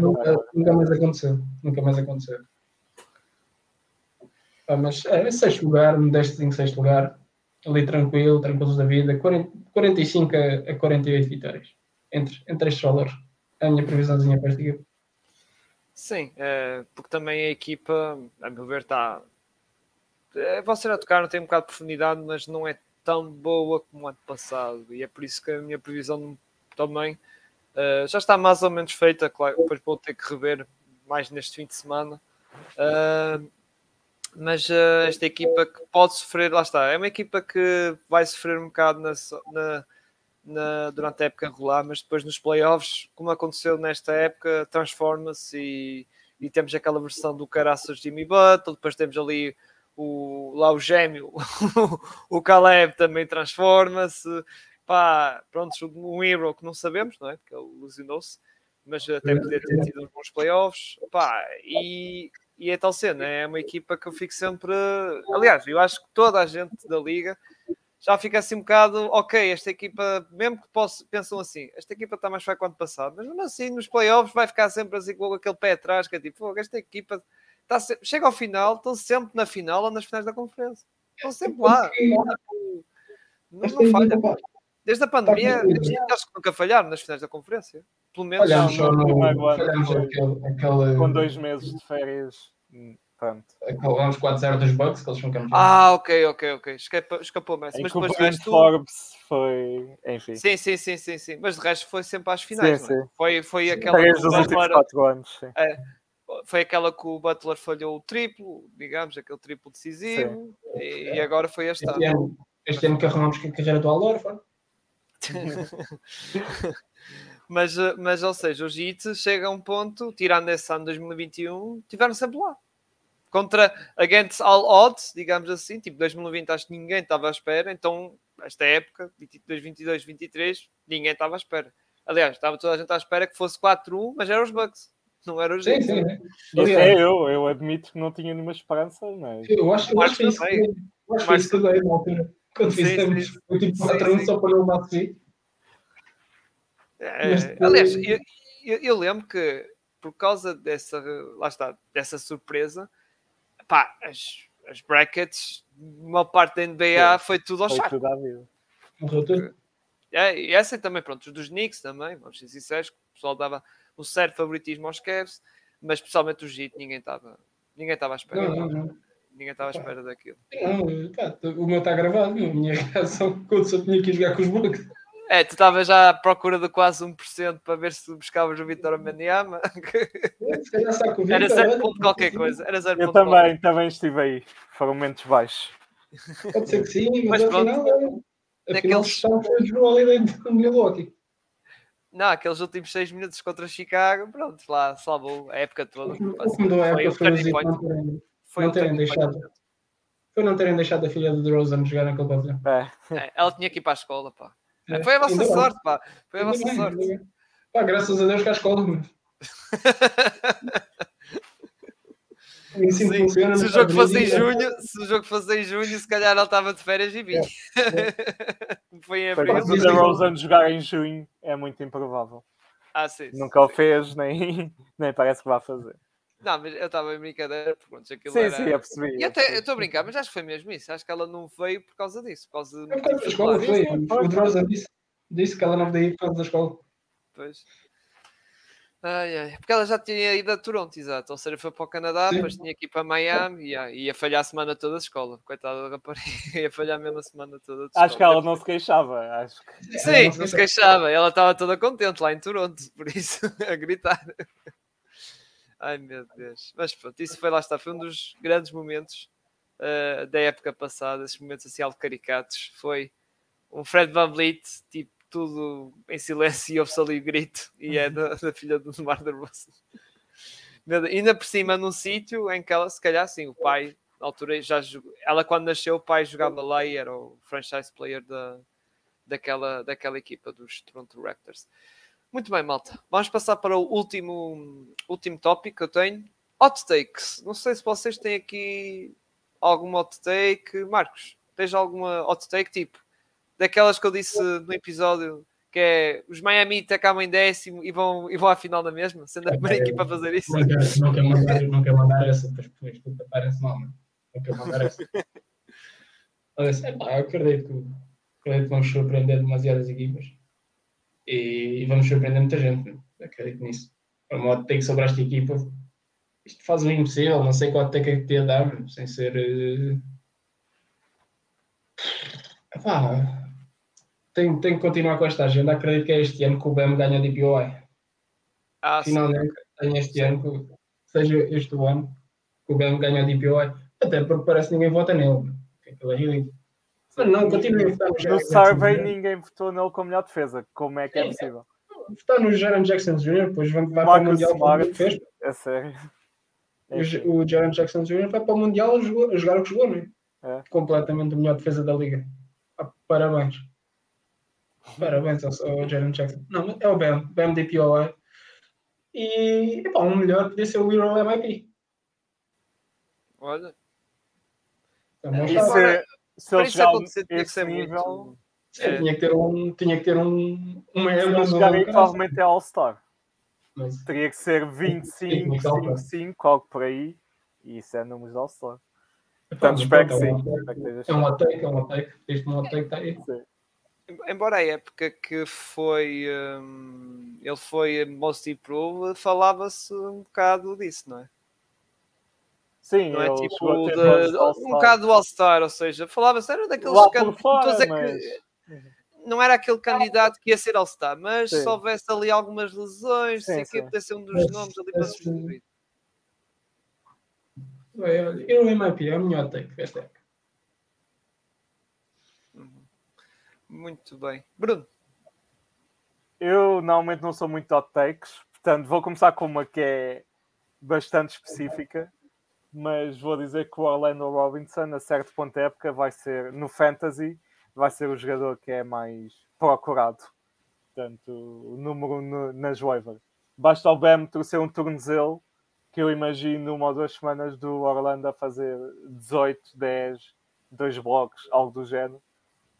nunca, nunca, mais aconteceu. Nunca mais aconteceu. Ah, mas é, sexto lugar, modesto em sexto lugar, ali tranquilo, tranquilos da vida, 40, 45 a, a 48 vitórias entre, entre estes valores. É a minha previsãozinha para esta equipa. Sim, é, porque também a equipa, a meu ver, está. É, você a tocar, não tem um bocado de profundidade, mas não é tão boa como o ano passado. E é por isso que a minha previsão também uh, já está mais ou menos feita. Claro, depois vou ter que rever mais neste fim de semana. Uh, mas uh, esta equipa que pode sofrer, lá está, é uma equipa que vai sofrer um bocado na, na, na, durante a época regular, mas depois nos playoffs, como aconteceu nesta época, transforma-se e, e, temos aquela versão do caraças Jimmy Butler, depois temos ali o, lá o gêmeo, o Caleb também transforma-se, pá, pronto, um hero que não sabemos, não é? Porque ele lesionou-se, mas até poder ter tido uns bons playoffs, pá, e e é tal cena, é uma equipa que eu fico sempre. Aliás, eu acho que toda a gente da liga já fica assim um bocado, ok, esta equipa, mesmo que posso, pensam assim, esta equipa está mais fraca que o ano passado, mas mesmo assim nos playoffs vai ficar sempre assim com aquele pé atrás, que é tipo, esta equipa está sempre, chega ao final, estão sempre na final ou nas finais da conferência. Estão sempre lá. Não, não falha. Desde a pandemia, acho que nunca falharam nas finais da conferência. Pelo menos falhamos só no, falhamos aquele, aquele, com dois meses de férias. Pronto. Aqueles 4-0 dos Bucks que eles são campeões. Ah, ok, ok, ok. Escapou-me essa. Mas depois o resto. Forbes foi. Enfim. Sim, sim, sim, sim, sim. Mas de resto foi sempre às finais. Sim, é? sim. Foi, foi aquela. Três dos últimos 4 anos. Sim. É, foi aquela que o Butler falhou o triplo, digamos, aquele triplo decisivo. E, e, agora foi este, este ano. Este ano que arrumamos com a carreira do Alor, mas, mas, ou seja, os Heat chega a um ponto, tirando esse ano 2021, tiveram sempre lá. Contra, against all odds, digamos assim, tipo 2020 acho que ninguém estava à espera, então esta época, 22, 22, 23, ninguém estava à espera. Aliás, estava toda a gente à espera que fosse 4-1, mas eram os Bucks, não eram os. Sim, sim. É, eu, eu admito que não tinha nenhuma esperança, mas... Eu acho, eu acho que isso, eu acho que isso também, na altura. Quando sim, fizemos sim. o tipo 4 1 só para não bater. É, aliás, eu, eu, eu, lembro que por causa dessa, lá está, dessa surpresa, pá, as, as brackets, uma parte da NBA foi tudo ao chato. É, e essa também, pronto, os dos Knicks também, vamos ser sinceros, o pessoal dava um certo favoritismo aos Cavs, mas especialmente os Heat ninguém estava ninguém estava à espera. Não, não, não. Ninguém estava à espera daquilo. Não, pá, o meu está gravado, a minha reação quando só tinha que ir jogar com os Bucks. É, tu estavas já à procura de quase 1% para ver se buscavas o Vitor Maniama. Era 0 ponto qualquer coisa. Era 0 Eu também, qualquer. também estive aí. Foram momentos baixos. Pode ser que sim, mas, mas afinal, pronto, é, afinal naqueles... foi jogou ali dentro do Milwaukee. Não, aqueles últimos 6 minutos contra Chicago, pronto, lá salvou a época toda. O que mudou a época foi, foi, não terem, foi não terem deixado. Foi não terem deixado a filha de DeRozan jogar naquele pavilhão. É. É, ela tinha que ir para a escola, pá. É. Foi a vossa sorte, pá. Foi a vossa bem, sorte. Pá, graças a Deus que a escola. Sim, funciona, se o jogo fosse em junho, se o jogo fosse em junho, se calhar ele estava de férias e vinha. É. Foi em abril. Se o Rosen jogar em junho é muito improvável. Ah, sim, Nunca sim. o fez, nem, nem parece que vai fazer. Não, mas eu estava em brincadeira, porque pronto, aquilo sim, era... Sim, eu percebi. E até, eu estou a brincar, mas acho que foi mesmo isso. Acho que ela não veio por causa disso. Por causa de... É por causa da escola, foi. O Drosa disse, disse que ela não veio por causa da escola. Pois. Ai, ai. Porque ela já tinha ido a Toronto, exato. Ou seja, foi para o Canadá, Sim. depois tinha que ir para Miami e ia, ia falhar a semana toda de escola. Coitada da rapariga, ia falhar mesmo a semana toda de Acho que ela não se queixava. Acho que... Sim, não se queixava. Ela estava toda contente lá em Toronto, por isso, a gritar. Ai meu Deus. Mas pronto, isso foi lá está. Foi um dos grandes momentos uh, da época passada, esses momentos assim algo caricatos. Foi um Fred Van Vliet, tipo, tudo em silêncio e ouve-se ali o grito, e é da, da filha do Demar Derbosa. Ainda por cima, num sítio em que ela, se calhar, sim, o pai, na altura, já jogou, ela quando nasceu, o pai jogava lá e era o franchise player da, daquela, daquela equipa dos Toronto Raptors. Muito bem, malta. Vamos passar para o último, último tópico que eu tenho. Hot takes. Não sei se vocês têm aqui alguma hot take. Marcos, tens alguma hot take tipo? Daquelas que eu disse no episódio que é os Miami acabam em décimo e vão, e vão à final da mesma, sendo a primeira é, equipa a fazer isso. Não quero, não quero, mandar, não quero mandar essa, depois puta, parece mal, não. não quero mandar essa. Mas, é, pá, eu acredito que, acredito que vamos surpreender demasiadas equipas e, e vamos surpreender muita gente, acredito nisso. Para modo que sobre esta equipa, isto faz o impossível, não sei qual é que te ia dar, sem ser. Uh... Epá, tem, tem que continuar com esta agenda. Acredito que é este ano que o BEM ganha de DPOI. Ah, Finalmente, tem este ano, que seja este o ano, que o BEM ganha de DPOI. Até porque parece que ninguém vota nele. Aquilo é ridículo. Não, continua a votar no No survey ninguém votou nele como melhor defesa. Como é que é possível? Votar no Jaron Jackson Jr., depois vai para o Mundial. Smart, fez. É sério. O, o Jaron Jackson Jr. vai para o Mundial a, jogar, a jogar o que jogou, não é? é? Completamente a melhor defesa da liga. Ah, parabéns. Parabéns ao, ao Jaron Jackson. Não, é o Bam, Bam DPOI. E epá, um melhor podia ser o Euro MIP. Olha. Então, isso é, se ele chegar esse nível... É. Tinha que ter um. Tinha que ter um. Uma se ele chegar aí, provavelmente é All-Star. Mas... Teria que ser 25, 25, algo por aí. E isso é números de All-Star. Portanto, espero que sim. É um take, é um take. Este um take está aí. Sim embora a época que foi um, ele foi Most Improved, falava-se um bocado disso, não é? Sim, não é tipo de, um bocado do All-Star, ou seja, falava-se, era daqueles candidatos mas... que não era aquele candidato que ia ser All-Star, mas sim. se houvesse ali algumas lesões, sim, sei que podia ser um dos mas, nomes ali para substituir. Eu, o MIP é a melhor take época. Muito bem. Bruno. Eu normalmente não sou muito hot takes, portanto vou começar com uma que é bastante específica, mas vou dizer que o Orlando Robinson, a certo ponto da época, vai ser, no Fantasy, vai ser o jogador que é mais procurado. Portanto, o número no, nas waivers. Basta o Bam trouxer um tornozelo, que eu imagino uma ou duas semanas do Orlando a fazer 18, 10, dois blocos, algo do género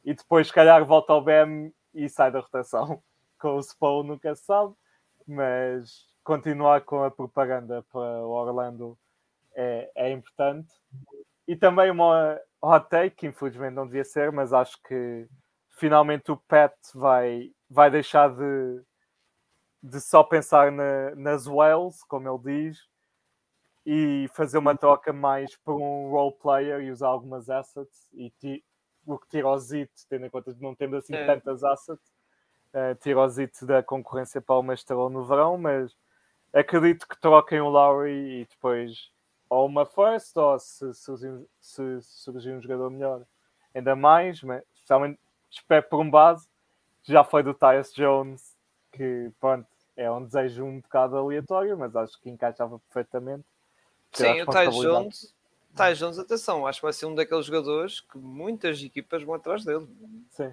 e depois, se calhar, volta ao BM e sai da rotação. Com o Spo nunca se sabe, mas continuar com a propaganda para o Orlando é, é importante. E também uma hot take, que infelizmente não devia ser, mas acho que finalmente o Pet vai, vai deixar de, de só pensar na, nas whales, como ele diz, e fazer uma troca mais por um role player e usar algumas assets e o que tira o Zit, tendo em conta que não temos assim é. tantas assets, uh, tira o Zit da concorrência para o Mestrel no verão, mas acredito que troquem o Lowry e depois ou uma first ou se, se, se surgir um jogador melhor ainda mais, mas especialmente espero por um base, já foi do Tyus Jones, que pronto, é um desejo um bocado aleatório, mas acho que encaixava perfeitamente. Sim, o Tyus Jones Ty Jones, atenção, acho que vai ser um daqueles jogadores que muitas equipas vão atrás dele. Sim.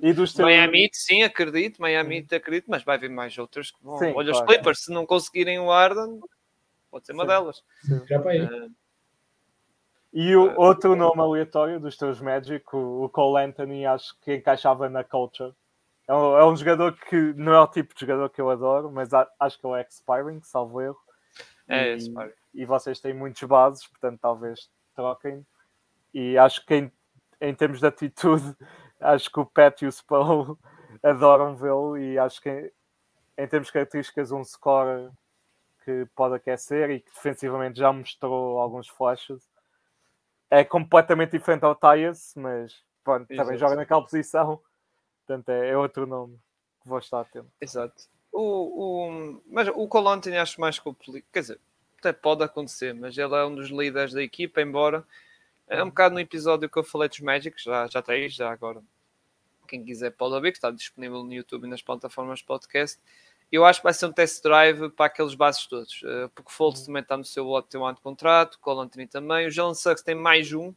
E dos teus... Miami, sim, acredito, Miami, sim. acredito, mas vai haver mais outras que vão. Sim, Olha, claro, os Clippers, se não conseguirem o Arden, pode ser uma sim. delas. Sim. Já para aí. Uh, e o uh, outro nome aleatório dos teus Magic, o, o, Cole Anthony, acho que encaixava na culture. É um, é um, jogador que não é o tipo de jogador que eu adoro, mas a, acho que é o Expiring, salvo erro. É, e, Expiring e vocês têm muitos bases, portanto talvez troquem. E acho que em, em termos de atitude, acho que o Pet e o Spo adoram vê-lo e acho que em, termos de características um score que pode aquecer e que defensivamente já mostrou alguns flashes. É completamente diferente ao Tyus, mas pronto, também joga naquela posição. Portanto, é, é outro nome que vou estar atento. Exato. O, o, mas o Colon acho mais complicado. Quer dizer, até pode acontecer, mas ele é um dos líderes da equipa, embora é um bocado no episódio que eu falei dos Magic, já, já aí já agora. Quem quiser pode ouvir, que está disponível no YouTube e nas plataformas podcast. Eu acho que vai ser um test drive para aqueles bases todos, eh, porque Fultz também está no seu outro ano de contrato, Cole Anthony também, o John Suggs tem mais um,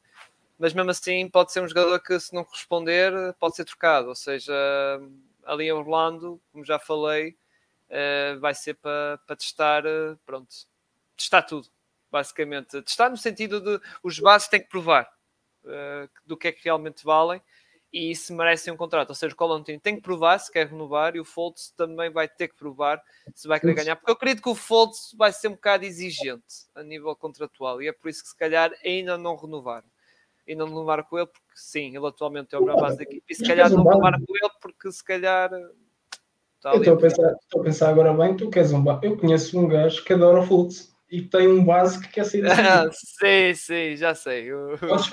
mas mesmo assim pode ser um jogador que se não corresponder pode ser trocado, ou seja, ali em Orlando, como já falei, eh, vai ser para, para testar, eh, pronto, testar tudo, basicamente. Testar no sentido de os bases têm que provar uh, do que é que realmente valem e se merecem um contrato. Ou seja, o Colantino tem que provar se quer renovar e o Fultz também vai ter que provar se vai querer ganhar. Porque eu acredito que o Fultz vai ser um bocado exigente a nível contratual e é por isso que se calhar ainda não renovar. E não renovar com ele, porque sim, ele atualmente é o melhor base da equipe. E se calhar não renovar com ele, porque se calhar. Tá eu estou a, pensar, estou a pensar agora bem, tu queres um Eu conheço um gajo que adora o Fultz e tem um base que quer sair daqui. sim, sim, já sei. Podes,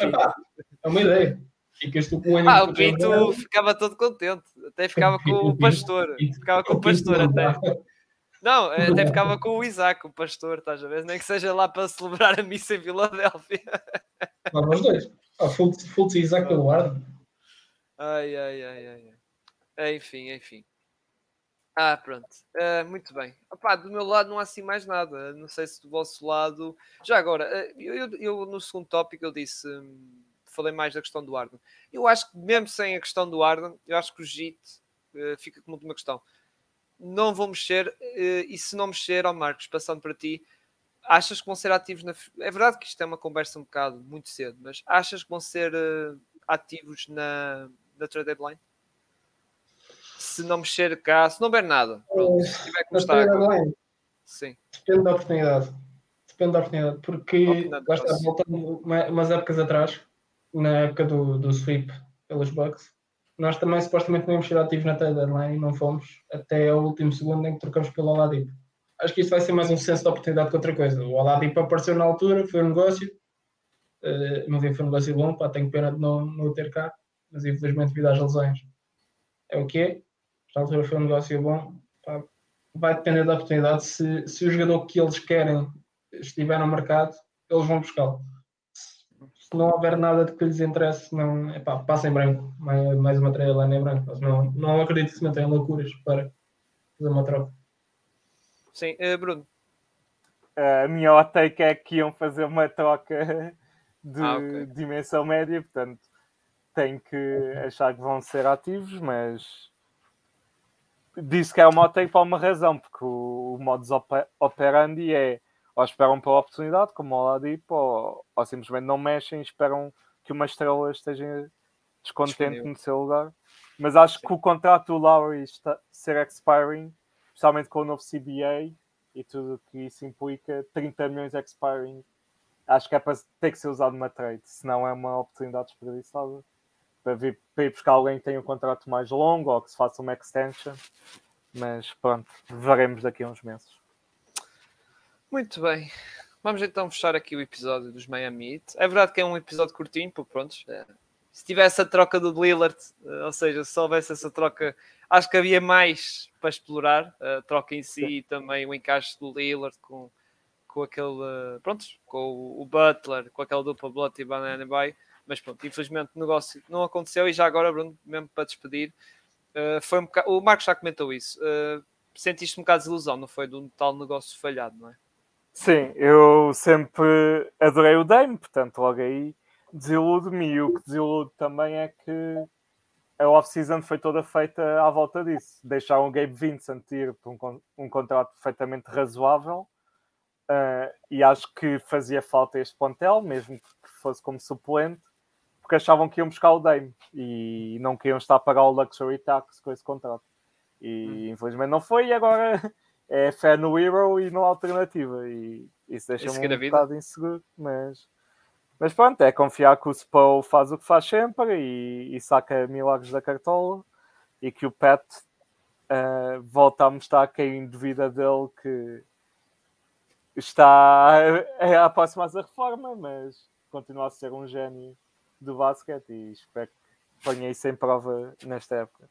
é uma ideia. Ficas tu com o Ah, o Pinto ficava todo contente. Até ficava com o pastor. Ficava com o pastor até. Não, até ficava com o Isaac, o pastor, estás a ver? Nem que seja lá para celebrar a missa em Filadélfia. Vamos dois. Ah, Fultz e Isaac pelo guarda. Ai, ai, ai, ai. Enfim, enfim. Ah, pronto. Uh, muito bem. Opa, do meu lado não há assim mais nada. Não sei se do vosso lado. Já agora, uh, eu, eu, eu, no segundo tópico eu disse. Hum, falei mais da questão do Arden. Eu acho que mesmo sem a questão do Arden, eu acho que o JIT uh, fica como última questão. Não vou mexer, uh, e se não mexer, ao Marcos, passando para ti, achas que vão ser ativos na. É verdade que isto é uma conversa um bocado muito cedo, mas achas que vão ser uh, ativos na, na trade deadline? Se não mexer cá, se não ver nada, pronto, se tiver que mostrar. Sim. Depende da oportunidade. Depende da oportunidade, porque lá está, voltando umas épocas atrás, na época do, do sweep pelos Bucks, nós também supostamente não íamos ser ativos na trade deadline e não fomos até o último segundo em que trocamos pelo Oladipo. Acho que isso vai ser mais um senso de oportunidade que outra coisa. O Oladipo apareceu na altura, foi um negócio, uh, não vi foi um negócio bom, pá, tenho pena de não, não o ter cá, mas infelizmente devido às lesões é o que é. Na altura foi um negócio bom, pá, vai depender da oportunidade. Se, se o jogador que eles querem estiver no mercado, eles vão buscá-lo se não houver nada de que lhes interesse, não, epá, passa em branco. Mais, mais uma trail em branco. Mas não, não acredito que se mantenham loucuras para fazer uma troca. Sim, uh, Bruno. Uh, a minha hot take é que iam fazer uma troca de ah, okay. dimensão média, portanto tenho que achar que vão ser ativos, mas disse que é uma hot take para uma razão, porque o, o modus operandi é ou esperam pela oportunidade, como o Oladipo, ou, ou simplesmente não mexem e esperam que uma estrela esteja descontente no seu lugar. Mas acho Sim. que o contrato do Lowry está ser expiring, especialmente com o novo CBA e tudo que isso implica, 30 milhões expiring, acho que é para ter que ser usado numa trade, senão é uma oportunidade desperdiçada para, vir, para ir buscar alguém que tenha um contrato mais longo ou que se faça uma extension. Mas pronto, veremos daqui a uns meses. Muito bem. Vamos então fechar aqui o episódio dos Miami Heat. É verdade que é um episódio curtinho, porque pronto, é, se tivesse a troca do Lillard, eh, ou seja, se houvesse essa troca, acho que havia mais para explorar, a troca em si e também o encaixe do Lillard com, com aquele, eh, pronto, com o Butler, com aquela dupla Blood e Banana Bay, mas pronto, infelizmente o negócio não aconteceu e já agora, Bruno, mesmo para despedir, foi um bocado, o Marcos já comentou isso, sentiste um bocado de ilusão, não foi, de um tal negócio falhado, não é? Sim, eu sempre adorei o Dame, portanto, logo aí desiludo-me. E o que desilude também é que a off-season foi toda feita à volta disso. Deixaram o Gabe Vincent ir por um, um contrato perfeitamente razoável. Uh, e acho que fazia falta este pontel, mesmo que fosse como suplente, porque achavam que iam buscar o Dame e não queriam estar a pagar o Luxury Tax com esse contrato. E hum. infelizmente não foi, e agora é fé no Hero e não alternativa. E isso deixa-me um bocado inseguro, mas, mas pronto, é confiar que o Spo faz o que faz sempre e, e saca milagres da cartola e que o Pet uh, volta a mostrar quem duvida dele que está é a aproximar a reforma, mas continua a ser um gênio do basquete e espero que ponha isso em prova nesta época.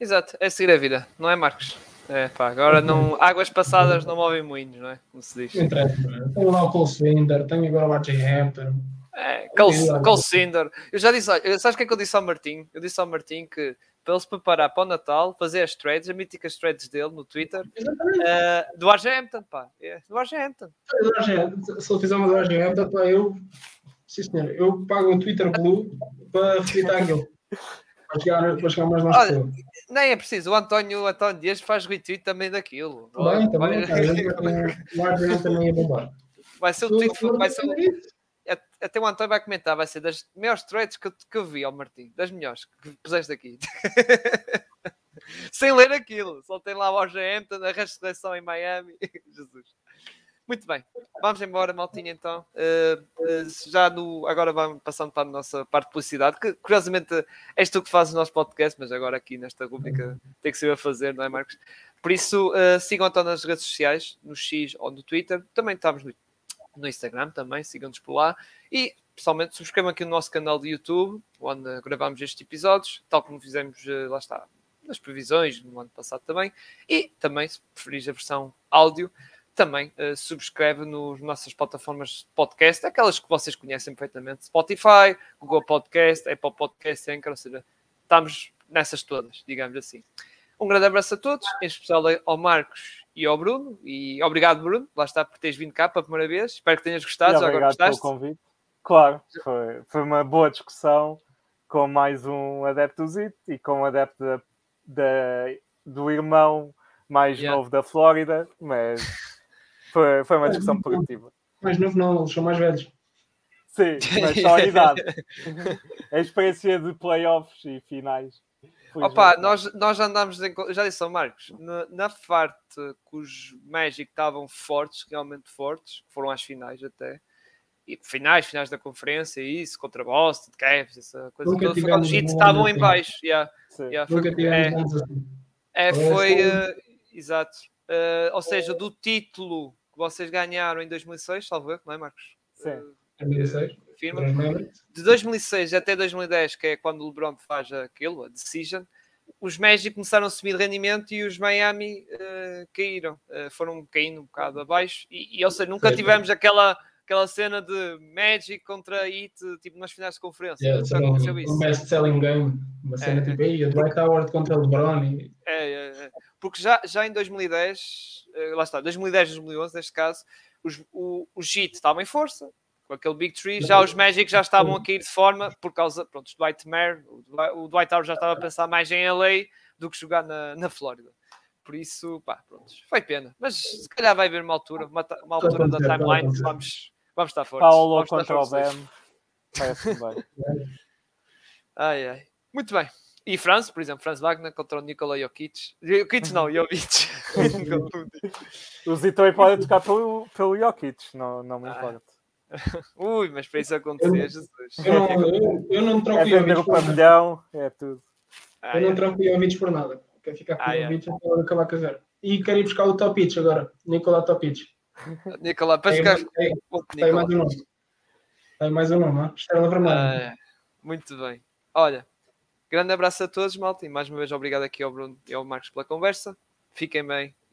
Exato, é seguir a vida, não é, Marcos? É, pá, agora não, águas passadas não movem moinhos, não é? Como se diz. Tenho lá o Cole Cinder, tenho agora o RJ Hampton. É, Cole, Cinder. Eu já disse, sabes o que é que eu disse ao Martim? Eu disse ao Martim que para ele se preparar para o Natal, fazer as threads, as míticas threads dele no Twitter, uh, do Hampton, pá. É, do Hampton. Se ele fizer uma do Hampton, pá, eu, sim senhor, eu pago o Twitter Blue para retweetar aquilo. Para chegar, para chegar mais longe nem é preciso, o António, o António Dias faz retweet também daquilo. Também, também, também ia bombar. Vai ser o tweet, vai ser, até o António vai comentar, vai ser das melhores trades que eu, que eu vi, ao Martim, das melhores que puseste aqui. Sem ler aquilo, só tem lá o GM, a ressurreição em Miami. Jesus. Muito bem, vamos embora, Maltinha, então. Uh, uh, já no, agora vamos passando para a nossa parte de publicidade, que curiosamente és tu que fazes o nosso podcast, mas agora aqui nesta rubrica tem que ser a fazer, não é, Marcos? Por isso, uh, sigam então nas redes sociais, no X ou no Twitter. Também estamos no, no Instagram, também, sigam-nos por lá. E, pessoalmente, subscrevam aqui o no nosso canal de YouTube, onde gravamos estes episódios, tal como fizemos, lá está, nas previsões no ano passado também. E também, se preferires a versão áudio, também uh, subscreve nas nossas plataformas de podcast, aquelas que vocês conhecem perfeitamente: Spotify, Google Podcast, Apple Podcast, Anchor, ou seja, estamos nessas todas, digamos assim. Um grande abraço a todos, em especial ao Marcos e ao Bruno. E obrigado, Bruno, lá está por teres vindo cá pela primeira vez. Espero que tenhas gostado. Já agora gostaste? pelo convite. Claro, foi, foi uma boa discussão com mais um adepto ZIT e com um adepto da, da, do irmão mais yeah. novo da Flórida, mas foi, foi uma discussão produtiva. Mais novo não, eles são mais velhos. Sim, mas só a idade. a experiência de playoffs e finais. Opa, nós, nós andámos, em, já disse ao Marcos, na, na parte que os Magic estavam fortes, realmente fortes, que foram às finais até, e finais, finais da conferência, isso, contra Boston, Cavs, essa coisa Nunca toda, os Heat estavam em baixo. Yeah, yeah, Nunca foi, é. É, foi, uh, exato. Uh, ou seja, do título vocês ganharam em 2006, salvo eu, não é, Marcos? Sim. 2006. Firma. De 2006 até 2010, que é quando o LeBron faz aquilo, a decision, os Magic começaram a subir de rendimento e os Miami uh, caíram. Uh, foram caindo um bocado abaixo. E, e ou seja, nunca tivemos aquela, aquela cena de Magic contra Heat, tipo nas finais de conferência. Yeah, nunca aconteceu um, isso. Um best-selling game. Uma cena é, tipo aí, a Dwight Howard contra o LeBron. E... É, é, é. Porque já, já em 2010 eh, lá está, 2010, 2011, neste caso, os, o, o JIT estava em força, com aquele Big Tree, já os Magic já estavam a cair de forma por causa, pronto, o Dwight Mare, o Dwight Howard já estava a pensar mais em LA do que jogar na, na Flórida. Por isso, pá, pronto, foi pena. Mas se calhar vai haver uma altura, uma, uma altura da timeline que vamos, vamos estar fortes. Paulo vamos contra o. Parece bem. Ai, ai. Muito bem. E Franz, por exemplo, Franz Wagner contra o Nikola Jokic. Jokic não, Jovic. o Zitoy pode tocar pelo, pelo Jokic, não, não me ah. importa. Ui, mas para isso acontecer, eu, Jesus. Eu não, eu, eu não troco é Jovic o pavilhão, é tudo. Ah, eu é. não troco Jovic por nada. Quero ficar com ah, o Jovic é. até acabar a. E quero ir buscar o Topic agora. Nikola Topic. Nikola, para ficar... Tem, tem mais um nome. Tem mais um nome, Estrela Vermelha. Ah, muito bem. Olha, Grande abraço a todos, malta, e mais uma vez obrigado aqui ao Bruno e ao Marcos pela conversa. Fiquem bem